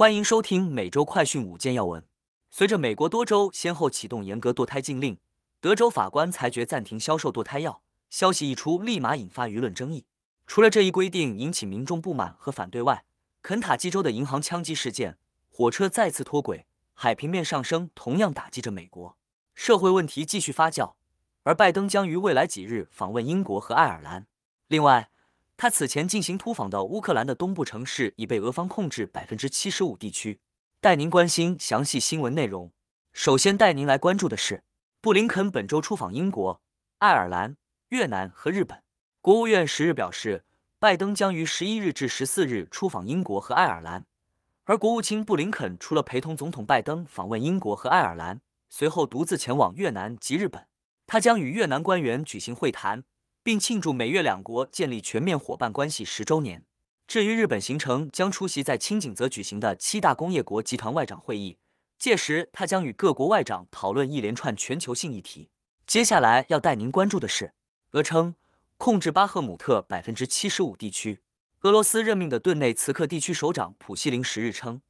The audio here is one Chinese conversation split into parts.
欢迎收听每周快讯五件要闻。随着美国多州先后启动严格堕胎禁令，德州法官裁决暂停销售堕胎药，消息一出，立马引发舆论争议。除了这一规定引起民众不满和反对外，肯塔基州的银行枪击事件、火车再次脱轨、海平面上升，同样打击着美国。社会问题继续发酵，而拜登将于未来几日访问英国和爱尔兰。另外，他此前进行突访的乌克兰的东部城市已被俄方控制百分之七十五地区。带您关心详细新闻内容。首先带您来关注的是，布林肯本周出访英国、爱尔兰、越南和日本。国务院十日表示，拜登将于十一日至十四日出访英国和爱尔兰。而国务卿布林肯除了陪同总统拜登访问英国和爱尔兰，随后独自前往越南及日本。他将与越南官员举行会谈。并庆祝美越两国建立全面伙伴关系十周年。至于日本行程，将出席在青井泽举行的七大工业国集团外长会议，届时他将与各国外长讨论一连串全球性议题。接下来要带您关注的是，俄称控制巴赫姆特百分之七十五地区。俄罗斯任命的顿内茨克地区首长普希林十日称，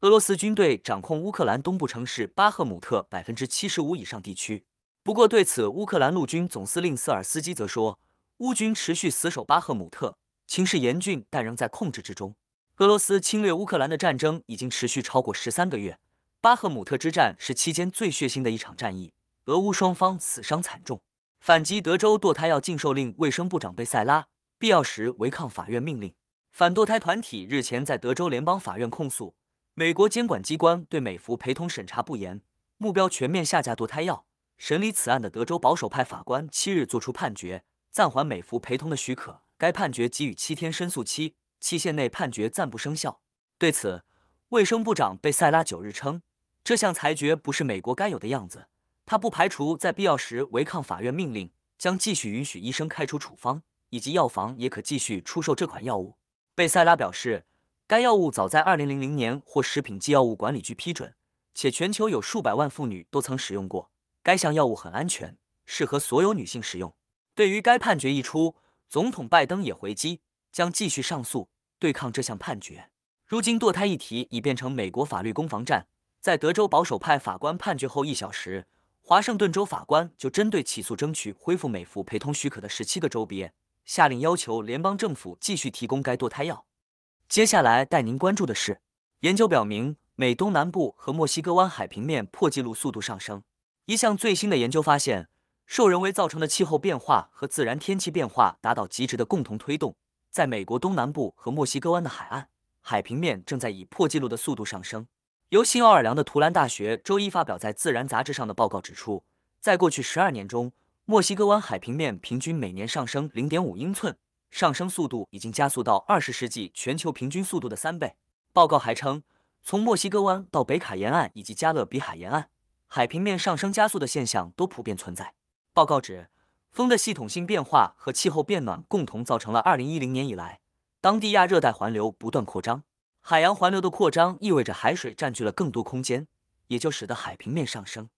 俄罗斯军队掌控乌克兰东部城市巴赫姆特百分之七十五以上地区。不过，对此，乌克兰陆军总司令斯尔斯基则说，乌军持续死守巴赫姆特，情势严峻，但仍在控制之中。俄罗斯侵略乌克兰的战争已经持续超过十三个月，巴赫姆特之战是期间最血腥的一场战役，俄乌双方死伤惨重。反击德州堕胎药禁售令，卫生部长贝塞拉必要时违抗法院命令。反堕胎团体日前在德州联邦法院控诉，美国监管机关对美孚陪同审查不严，目标全面下架堕胎药。审理此案的德州保守派法官七日作出判决，暂缓美孚陪同的许可。该判决给予七天申诉期，期限内判决暂不生效。对此，卫生部长贝塞拉九日称，这项裁决不是美国该有的样子。他不排除在必要时违抗法院命令，将继续允许医生开出处方，以及药房也可继续出售这款药物。贝塞拉表示，该药物早在二零零零年获食品及药物管理局批准，且全球有数百万妇女都曾使用过。该项药物很安全，适合所有女性使用。对于该判决一出，总统拜登也回击，将继续上诉，对抗这项判决。如今堕胎议题已变成美国法律攻防战。在德州保守派法官判决后一小时，华盛顿州法官就针对起诉争取恢复美孚陪同许可的十七个州别下令，要求联邦政府继续提供该堕胎药。接下来带您关注的是，研究表明，美东南部和墨西哥湾海平面破纪录速度上升。一项最新的研究发现，受人为造成的气候变化和自然天气变化达到极值的共同推动，在美国东南部和墨西哥湾的海岸，海平面正在以破纪录的速度上升。由新奥尔良的图兰大学周一发表在《自然》杂志上的报告指出，在过去十二年中，墨西哥湾海平面平均每年上升零点五英寸，上升速度已经加速到二十世纪全球平均速度的三倍。报告还称，从墨西哥湾到北卡沿岸以及加勒比海沿岸。海平面上升加速的现象都普遍存在。报告指，风的系统性变化和气候变暖共同造成了2010年以来当地亚热带环流不断扩张。海洋环流的扩张意味着海水占据了更多空间，也就使得海平面上升。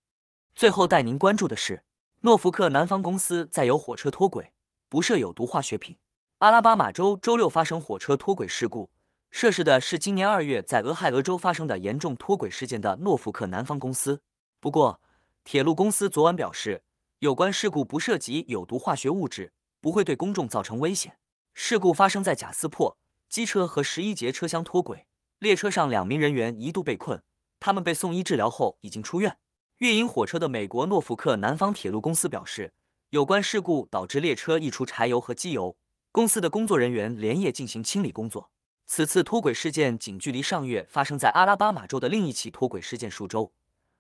最后带您关注的是，诺福克南方公司在有火车脱轨，不设有毒化学品。阿拉巴马州周六发生火车脱轨事故，涉事的是今年二月在俄亥俄州发生的严重脱轨事件的诺福克南方公司。不过，铁路公司昨晚表示，有关事故不涉及有毒化学物质，不会对公众造成危险。事故发生在贾斯珀，机车和十一节车厢脱轨，列车上两名人员一度被困，他们被送医治疗后已经出院。运营火车的美国诺福克南方铁路公司表示，有关事故导致列车溢出柴油和机油，公司的工作人员连夜进行清理工作。此次脱轨事件仅距离上月发生在阿拉巴马州的另一起脱轨事件数周。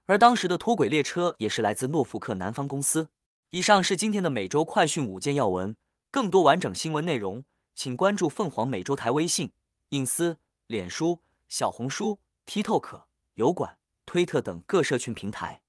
而当时的脱轨列车也是来自诺福克南方公司。以上是今天的每周快讯五件要闻，更多完整新闻内容，请关注凤凰美洲台微信、隐私、脸书、小红书、TikTok、油管、推特等各社群平台。